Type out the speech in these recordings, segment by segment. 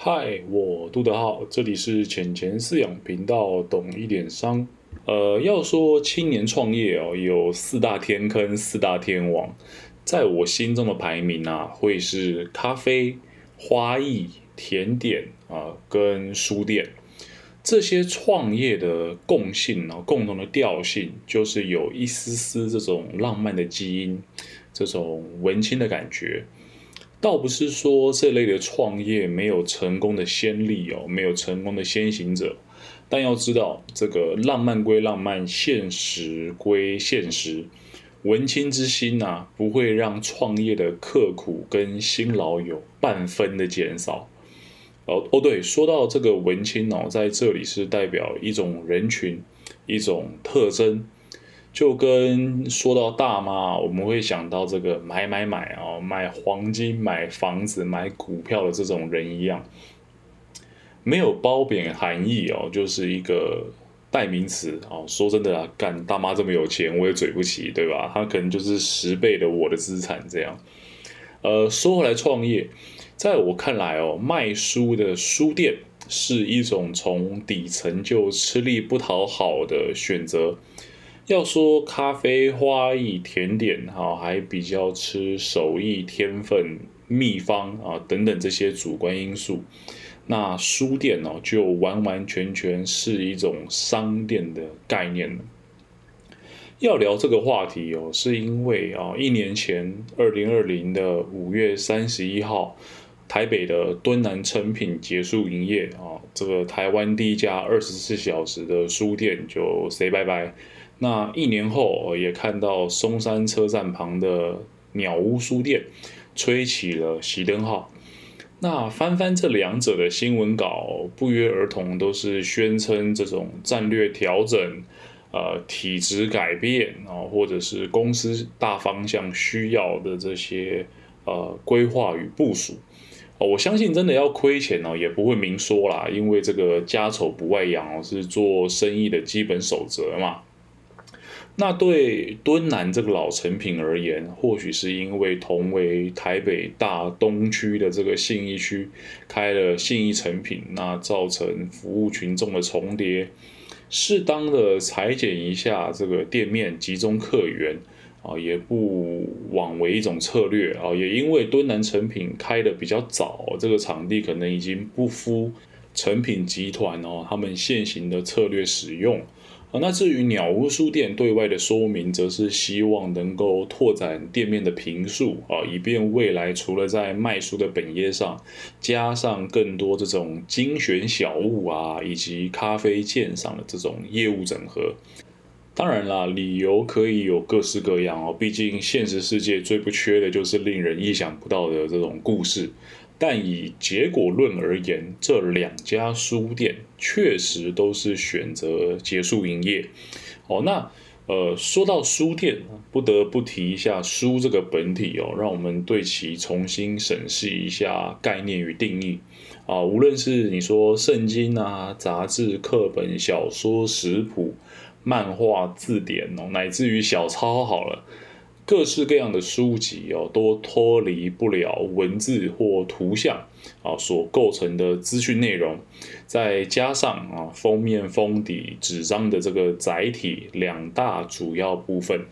嗨，我杜德浩，这里是浅钱饲养频道，懂一点商。呃，要说青年创业哦，有四大天坑、四大天王，在我心中的排名啊，会是咖啡、花艺、甜点啊，跟书店。这些创业的共性呢，共同的调性，就是有一丝丝这种浪漫的基因，这种文青的感觉。倒不是说这类的创业没有成功的先例哦，没有成功的先行者，但要知道，这个浪漫归浪漫，现实归现实，文青之心呐，不会让创业的刻苦跟辛劳有半分的减少。哦哦，对，说到这个文青哦，在这里是代表一种人群，一种特征。就跟说到大妈，我们会想到这个买买买啊，买黄金、买房子、买股票的这种人一样，没有褒贬含义哦，就是一个代名词哦。说真的啊，干大妈这么有钱，我也嘴不起，对吧？他可能就是十倍的我的资产这样。呃，说回来创业，在我看来哦，卖书的书店是一种从底层就吃力不讨好的选择。要说咖啡、花艺、甜点，哈，还比较吃手艺、天分、秘方啊等等这些主观因素。那书店哦，就完完全全是一种商店的概念了。要聊这个话题哦，是因为啊，一年前，二零二零的五月三十一号，台北的敦南成品结束营业啊，这个台湾第一家二十四小时的书店就 say 拜拜。那一年后，也看到松山车站旁的鸟屋书店吹起了熄灯号。那翻翻这两者的新闻稿，不约而同都是宣称这种战略调整、呃体制改变啊，或者是公司大方向需要的这些呃规划与部署。我相信真的要亏钱哦，也不会明说啦，因为这个家丑不外扬哦，是做生意的基本守则嘛。那对敦南这个老成品而言，或许是因为同为台北大东区的这个信义区开了信义成品，那造成服务群众的重叠，适当的裁剪一下这个店面，集中客源啊，也不枉为一种策略啊。也因为敦南成品开的比较早，这个场地可能已经不敷成品集团哦他们现行的策略使用。啊，那至于鸟屋书店对外的说明，则是希望能够拓展店面的坪数啊，以便未来除了在卖书的本业上，加上更多这种精选小物啊，以及咖啡鉴赏的这种业务整合。当然啦，理由可以有各式各样哦，毕竟现实世界最不缺的就是令人意想不到的这种故事。但以结果论而言，这两家书店确实都是选择结束营业。哦，那呃，说到书店，不得不提一下书这个本体哦，让我们对其重新审视一下概念与定义。啊，无论是你说圣经啊、杂志、课本、小说、食谱、漫画、字典哦，乃至于小抄，好了。各式各样的书籍哦，都脱离不了文字或图像啊所构成的资讯内容，再加上啊封面封底纸张的这个载体两大主要部分。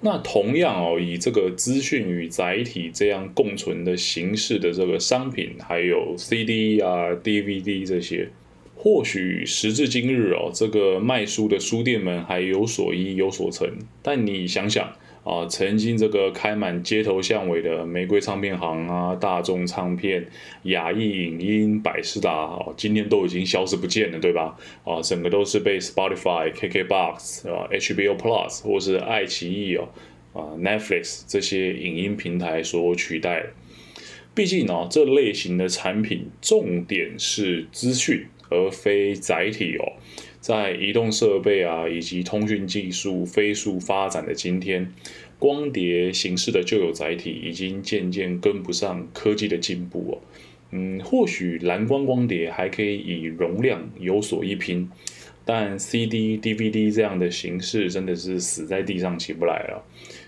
那同样哦，以这个资讯与载体这样共存的形式的这个商品，还有 CD 啊、DVD 这些，或许时至今日哦，这个卖书的书店们还有所依有所成，但你想想。啊，曾经这个开满街头巷尾的玫瑰唱片行啊，大众唱片、雅艺影音、百事达，哦，今天都已经消失不见了，对吧？啊，整个都是被 Spotify、KKBox 啊、HBO Plus 或是爱奇艺哦，啊 Netflix 这些影音平台所取代。毕竟呢，这类型的产品重点是资讯，而非载体哦。在移动设备啊以及通讯技术飞速发展的今天，光碟形式的旧有载体已经渐渐跟不上科技的进步哦。嗯，或许蓝光光碟还可以以容量有所一拼，但 CD、DVD 这样的形式真的是死在地上起不来了。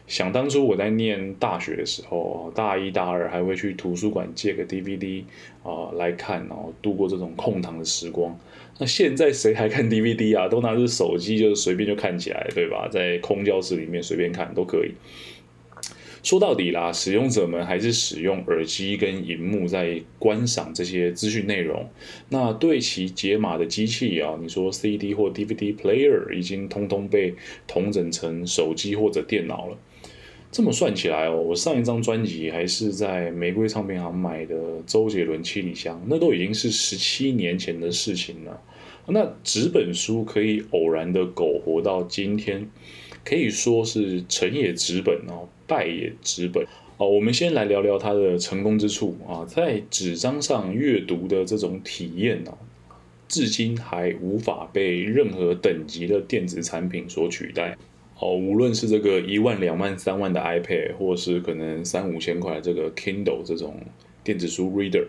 想当初我在念大学的时候，大一、大二还会去图书馆借个 DVD 啊来看，然后度过这种空堂的时光。那现在谁还看 DVD 啊？都拿着手机就是随便就看起来，对吧？在空教室里面随便看都可以。说到底啦，使用者们还是使用耳机跟荧幕在观赏这些资讯内容。那对其解码的机器啊，你说 CD 或 DVD player 已经通通被统整成手机或者电脑了。这么算起来哦，我上一张专辑还是在玫瑰唱片行买的周杰伦七里香，那都已经是十七年前的事情了。那纸本书可以偶然的苟活到今天，可以说是成也纸本哦。败也纸本哦，我们先来聊聊它的成功之处啊，在纸张上阅读的这种体验呢，至今还无法被任何等级的电子产品所取代哦。无论是这个一万、两万、三万的 iPad，或是可能三五千块这个 Kindle 这种电子书 Reader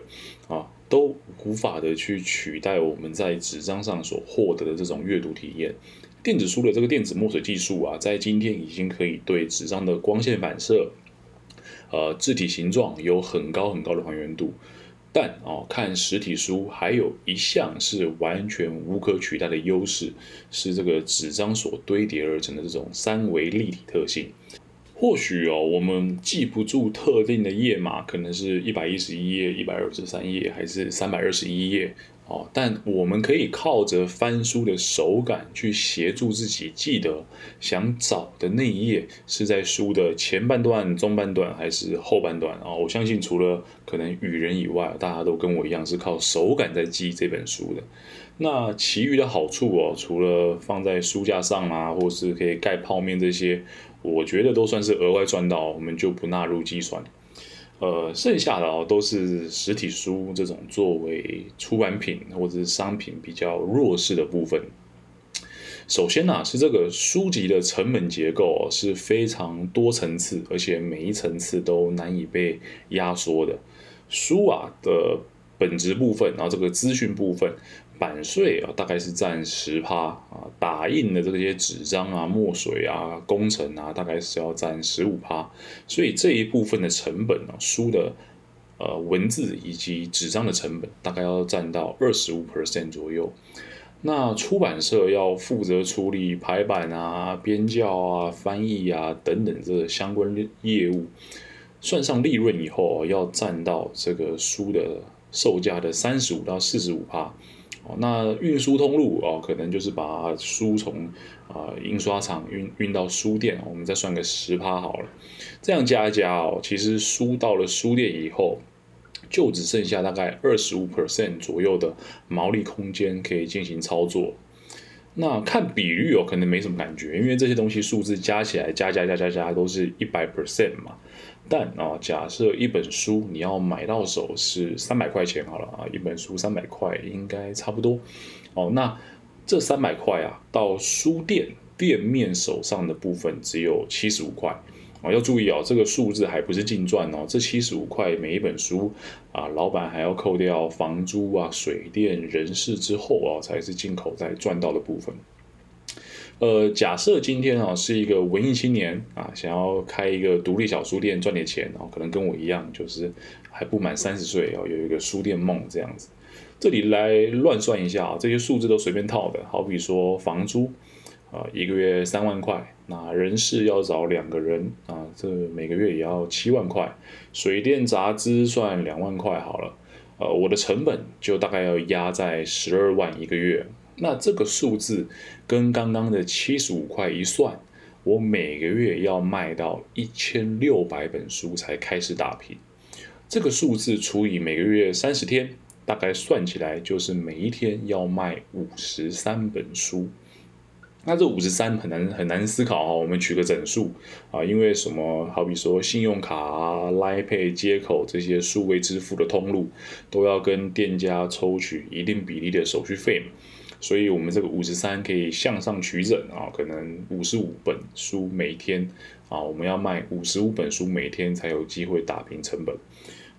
啊，都无法的去取代我们在纸张上所获得的这种阅读体验。电子书的这个电子墨水技术啊，在今天已经可以对纸张的光线反射、呃字体形状有很高很高的还原度。但哦，看实体书还有一项是完全无可取代的优势，是这个纸张所堆叠而成的这种三维立体特性。或许哦，我们记不住特定的页码，可能是一百一十一页、一百二十三页，还是三百二十一页。哦，但我们可以靠着翻书的手感去协助自己记得想找的那一页是在书的前半段、中半段还是后半段啊？我相信除了可能与人以外，大家都跟我一样是靠手感在记这本书的。那其余的好处哦，除了放在书架上啊，或是可以盖泡面这些，我觉得都算是额外赚到，我们就不纳入计算。呃，剩下的哦都是实体书这种作为出版品或者是商品比较弱势的部分。首先呢，是这个书籍的成本结构是非常多层次，而且每一层次都难以被压缩的。书啊的本质部分，然后这个资讯部分。版税啊，大概是占十趴啊，打印的这些纸张啊、墨水啊、工程啊，大概是要占十五趴，所以这一部分的成本呢，书的呃文字以及纸张的成本，大概要占到二十五 percent 左右。那出版社要负责处理排版啊、编校啊、翻译啊等等这相关业务，算上利润以后，要占到这个书的售价的三十五到四十五趴。那运输通路哦，可能就是把书从啊印刷厂运运到书店，我们再算个十趴好了。这样加一加哦，其实书到了书店以后，就只剩下大概二十五 percent 左右的毛利空间可以进行操作。那看比率哦，可能没什么感觉，因为这些东西数字加起来加加加加加都是一百 percent 嘛。但啊，假设一本书你要买到手是三百块钱好了啊，一本书三百块应该差不多哦。那这三百块啊，到书店店面手上的部分只有七十五块啊。要注意哦，这个数字还不是净赚哦，这七十五块每一本书啊，老板还要扣掉房租啊、水电、人事之后啊，才是进口在赚到的部分。呃，假设今天啊是一个文艺青年啊，想要开一个独立小书店赚点钱，然后可能跟我一样，就是还不满三十岁哦，有一个书店梦这样子。这里来乱算一下啊，这些数字都随便套的，好比说房租啊，一个月三万块，那人事要找两个人啊，这每个月也要七万块，水电杂支算两万块好了，呃，我的成本就大概要压在十二万一个月。那这个数字跟刚刚的七十五块一算，我每个月要卖到一千六百本书才开始打平。这个数字除以每个月三十天，大概算起来就是每一天要卖五十三本书。那这五十三很难很难思考哈，我们取个整数啊，因为什么？好比说信用卡啊、Line Pay 接口这些数位支付的通路，都要跟店家抽取一定比例的手续费嘛。所以，我们这个五十三可以向上取整啊，可能五十五本书每天啊，我们要卖五十五本书每天才有机会打平成本。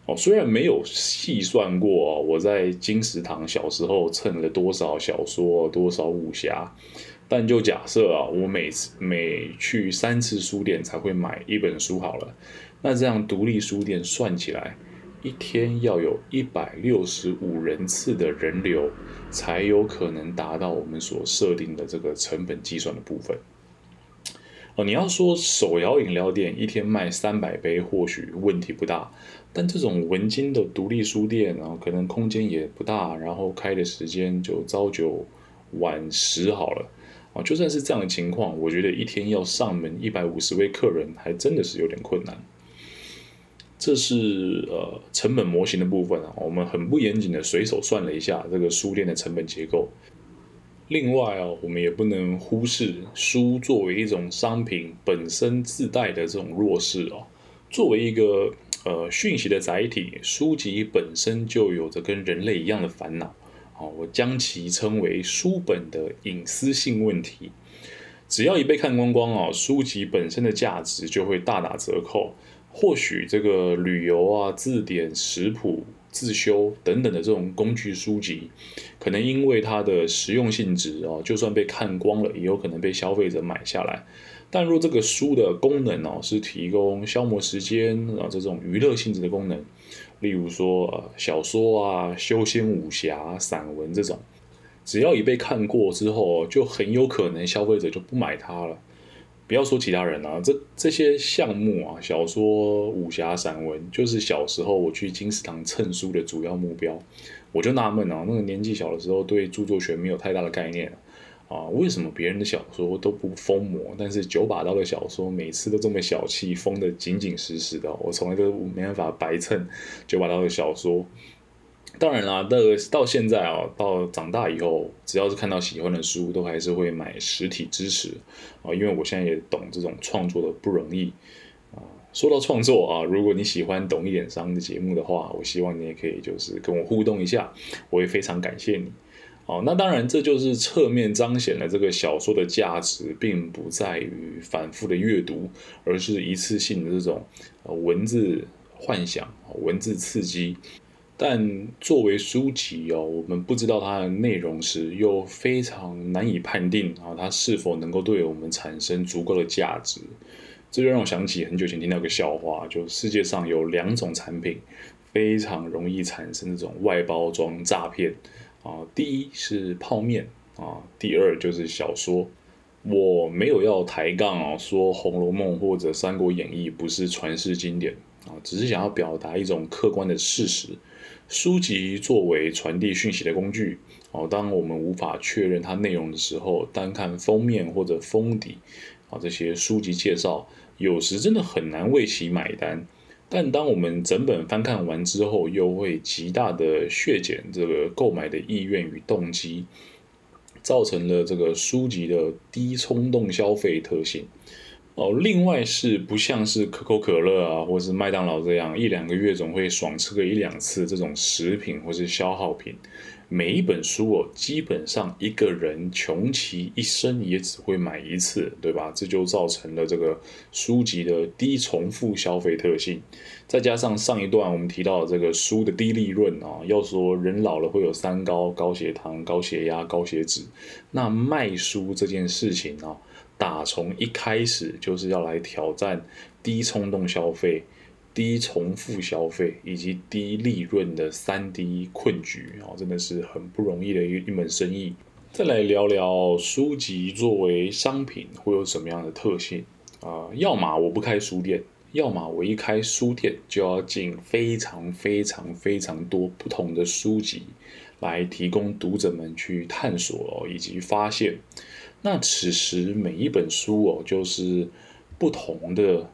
哦，虽然没有细算过我在金石堂小时候蹭了多少小说、多少武侠，但就假设啊，我每次每去三次书店才会买一本书好了，那这样独立书店算起来，一天要有一百六十五人次的人流，才有可能达到我们所设定的这个成本计算的部分。哦，你要说手摇饮料店一天卖三百杯，或许问题不大，但这种文津的独立书店啊，可能空间也不大，然后开的时间就朝九晚十好了。啊，就算是这样的情况，我觉得一天要上门一百五十位客人，还真的是有点困难。这是呃成本模型的部分啊，我们很不严谨的随手算了一下这个书店的成本结构。另外啊，我们也不能忽视书作为一种商品本身自带的这种弱势哦。作为一个呃讯息的载体，书籍本身就有着跟人类一样的烦恼。我将其称为书本的隐私性问题。只要一被看光光啊，书籍本身的价值就会大打折扣。或许这个旅游啊、字典、食谱、自修等等的这种工具书籍，可能因为它的实用性质哦，就算被看光了，也有可能被消费者买下来。但若这个书的功能哦，是提供消磨时间啊这种娱乐性质的功能。例如说，小说啊、修仙武侠、散文这种，只要一被看过之后，就很有可能消费者就不买它了。不要说其他人啊，这这些项目啊，小说、武侠、散文，就是小时候我去金石堂蹭书的主要目标。我就纳闷啊，那个年纪小的时候，对著作权没有太大的概念。啊，为什么别人的小说都不封膜，但是九把刀的小说每次都这么小气，封的紧紧实实的？我从来都没办法白蹭九把刀的小说。当然啦，到到现在啊，到长大以后，只要是看到喜欢的书，都还是会买实体支持啊，因为我现在也懂这种创作的不容易啊。说到创作啊，如果你喜欢懂一点商的节目的话，我希望你也可以就是跟我互动一下，我也非常感谢你。哦，那当然，这就是侧面彰显了这个小说的价值，并不在于反复的阅读，而是一次性的这种文字幻想、文字刺激。但作为书籍哦，我们不知道它的内容时，又非常难以判定啊，它是否能够对我们产生足够的价值。这就让我想起很久前听到个笑话，就世界上有两种产品，非常容易产生这种外包装诈骗。啊，第一是泡面啊，第二就是小说。我没有要抬杠哦，说《红楼梦》或者《三国演义》不是传世经典啊，只是想要表达一种客观的事实。书籍作为传递讯息的工具，哦，当我们无法确认它内容的时候，单看封面或者封底啊，这些书籍介绍，有时真的很难为其买单。但当我们整本翻看完之后，又会极大的削减这个购买的意愿与动机，造成了这个书籍的低冲动消费特性。哦，另外是不像是可口可乐啊，或是麦当劳这样一两个月总会爽吃个一两次这种食品或是消耗品。每一本书哦，基本上一个人穷其一生也只会买一次，对吧？这就造成了这个书籍的低重复消费特性。再加上上一段我们提到这个书的低利润啊，要说人老了会有三高：高血糖、高血压、高血脂。那卖书这件事情啊，打从一开始就是要来挑战低冲动消费。低重复消费以及低利润的三低困局啊，真的是很不容易的一一门生意。再来聊聊书籍作为商品会有什么样的特性啊？要么我不开书店，要么我一开书店就要进非常非常非常多不同的书籍来提供读者们去探索以及发现。那此时每一本书哦，就是不同的。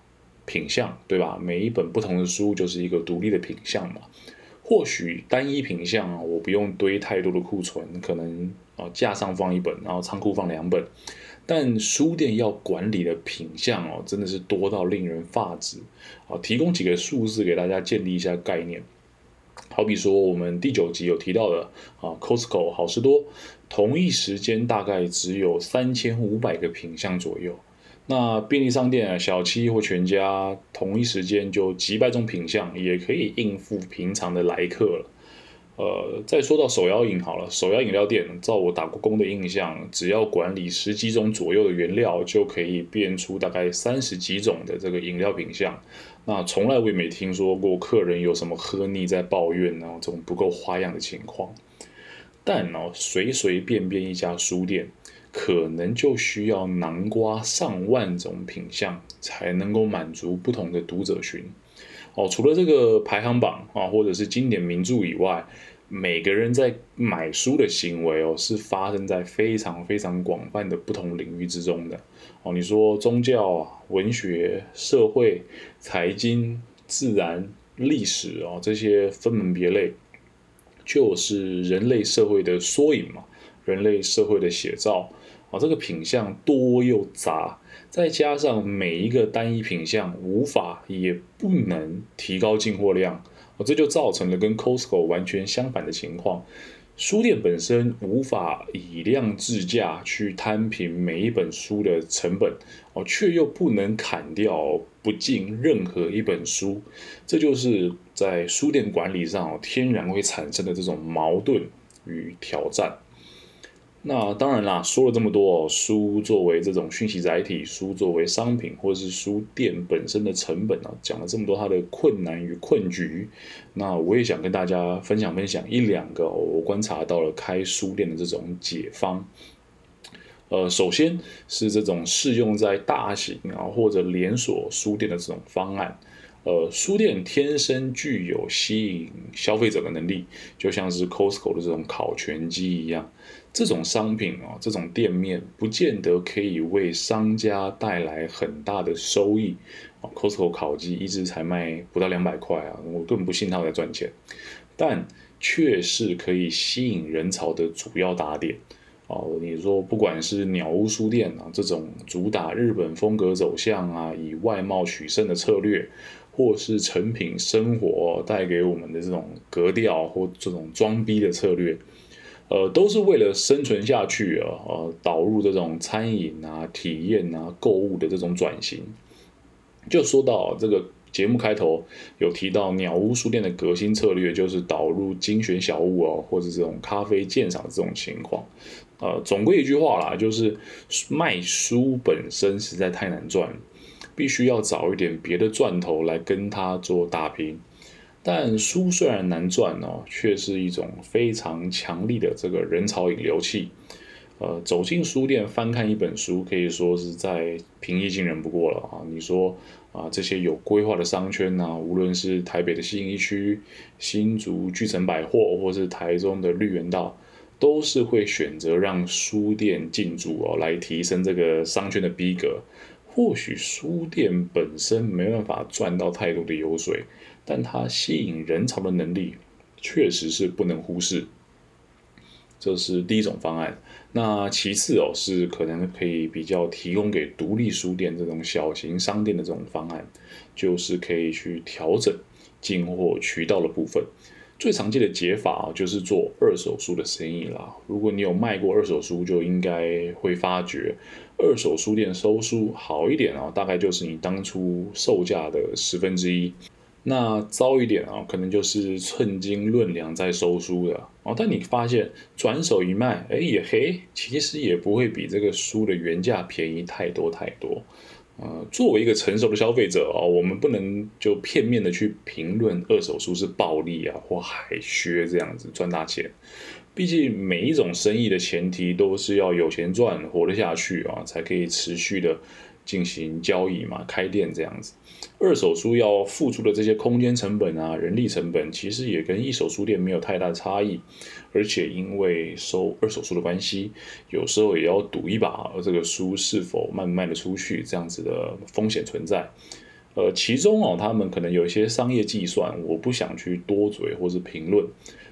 品相对吧？每一本不同的书就是一个独立的品相嘛。或许单一品相啊，我不用堆太多的库存，可能啊架上放一本，然后仓库放两本。但书店要管理的品相哦，真的是多到令人发指啊！提供几个数字给大家建立一下概念。好比说，我们第九集有提到的啊，Costco 好事多，同一时间大概只有三千五百个品相左右。那便利商店啊，小七或全家同一时间就几百种品相，也可以应付平常的来客了。呃，再说到手摇饮好了，手摇饮料店，照我打过工的印象，只要管理十几种左右的原料，就可以变出大概三十几种的这个饮料品相。那从来我也没听说过客人有什么喝腻在抱怨呢，这种不够花样的情况。但哦，随随便便一家书店，可能就需要南瓜上万种品相，才能够满足不同的读者群。哦，除了这个排行榜啊，或者是经典名著以外，每个人在买书的行为哦，是发生在非常非常广泛的不同领域之中的。哦，你说宗教啊、文学、社会、财经、自然、历史哦，这些分门别类，就是人类社会的缩影嘛，人类社会的写照。啊，这个品相多又杂。再加上每一个单一品相无法也不能提高进货量，哦，这就造成了跟 Costco 完全相反的情况。书店本身无法以量制价去摊平每一本书的成本，哦，却又不能砍掉不进任何一本书，这就是在书店管理上天然会产生的这种矛盾与挑战。那当然啦，说了这么多，书作为这种讯息载体，书作为商品，或者是书店本身的成本啊，讲了这么多它的困难与困局，那我也想跟大家分享分享一两个我观察到了开书店的这种解方。呃，首先是这种适用在大型啊或者连锁书店的这种方案。呃，书店天生具有吸引消费者的能力，就像是 Costco 的这种烤全鸡一样。这种商品啊，这种店面不见得可以为商家带来很大的收益。Costco 烤鸡一只才卖不到两百块啊，我根本不信他在赚钱。但却是可以吸引人潮的主要打点。哦，你说不管是鸟屋书店啊，这种主打日本风格走向啊，以外貌取胜的策略，或是成品生活带给我们的这种格调或这种装逼的策略。呃，都是为了生存下去啊，呃，导入这种餐饮啊、体验啊、购物的这种转型。就说到这个节目开头有提到鸟屋书店的革新策略，就是导入精选小物哦，或者这种咖啡鉴赏这种情况。呃，总归一句话啦，就是卖书本身实在太难赚，必须要找一点别的赚头来跟它做打平。但书虽然难赚哦，却是一种非常强力的这个人潮引流器。呃，走进书店翻看一本书，可以说是在平易近人不过了啊。你说啊，这些有规划的商圈呐，无论是台北的信义区、新竹巨城百货，或是台中的绿园道，都是会选择让书店进驻哦，来提升这个商圈的逼格。或许书店本身没办法赚到太多的油水。但它吸引人潮的能力确实是不能忽视，这是第一种方案。那其次哦，是可能可以比较提供给独立书店这种小型商店的这种方案，就是可以去调整进货渠道的部分。最常见的解法就是做二手书的生意啦。如果你有卖过二手书，就应该会发觉，二手书店收书好一点啊，大概就是你当初售价的十分之一。那糟一点啊，可能就是寸金论两在收书的哦。但你发现转手一卖，哎也嘿，其实也不会比这个书的原价便宜太多太多。呃，作为一个成熟的消费者哦，我们不能就片面的去评论二手书是暴利啊或海削这样子赚大钱。毕竟每一种生意的前提都是要有钱赚，活得下去啊，才可以持续的。进行交易嘛，开店这样子，二手书要付出的这些空间成本啊、人力成本，其实也跟一手书店没有太大差异。而且因为收二手书的关系，有时候也要赌一把，这个书是否卖不卖得出去，这样子的风险存在。呃，其中哦，他们可能有一些商业计算，我不想去多嘴或是评论。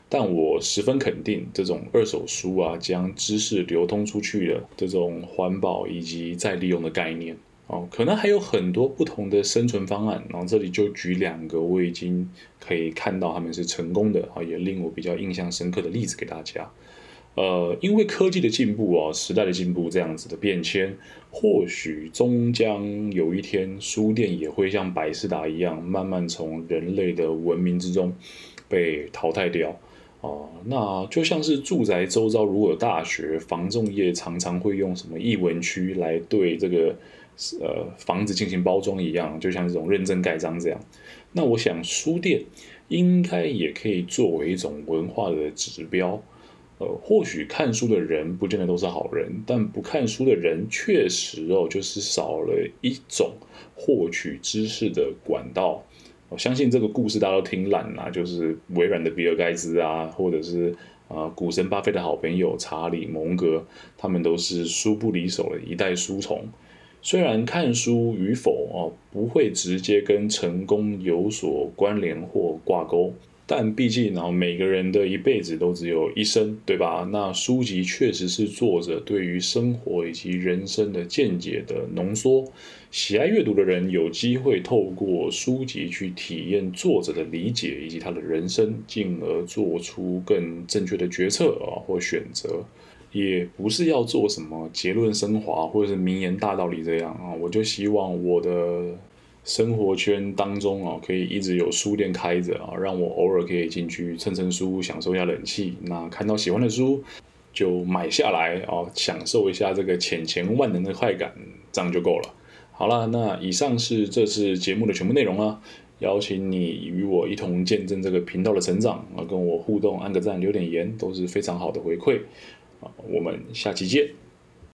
但我十分肯定，这种二手书啊，将知识流通出去的这种环保以及再利用的概念哦，可能还有很多不同的生存方案。然后这里就举两个我已经可以看到他们是成功的啊，也令我比较印象深刻的例子给大家。呃，因为科技的进步啊，时代的进步，这样子的变迁，或许终将有一天，书店也会像百事达一样，慢慢从人类的文明之中被淘汰掉。哦，那就像是住宅周遭如果有大学，房仲业常常会用什么译文区来对这个呃房子进行包装一样，就像这种认证盖章这样。那我想书店应该也可以作为一种文化的指标。呃，或许看书的人不见得都是好人，但不看书的人确实哦，就是少了一种获取知识的管道。我相信这个故事大家都听烂了，就是微软的比尔盖茨啊，或者是啊股神巴菲的好朋友查理蒙格，他们都是书不离手的一代书虫。虽然看书与否哦，不会直接跟成功有所关联或挂钩。但毕竟呢，每个人的一辈子都只有一生，对吧？那书籍确实是作者对于生活以及人生的见解的浓缩。喜爱阅读的人有机会透过书籍去体验作者的理解以及他的人生，进而做出更正确的决策啊或选择。也不是要做什么结论升华或者是名言大道理这样啊，我就希望我的。生活圈当中啊，可以一直有书店开着啊，让我偶尔可以进去蹭蹭书，享受一下冷气。那看到喜欢的书就买下来啊，享受一下这个浅钱万能的快感，这样就够了。好了，那以上是这次节目的全部内容啊，邀请你与我一同见证这个频道的成长啊，跟我互动，按个赞，留点言，都是非常好的回馈我们下期见。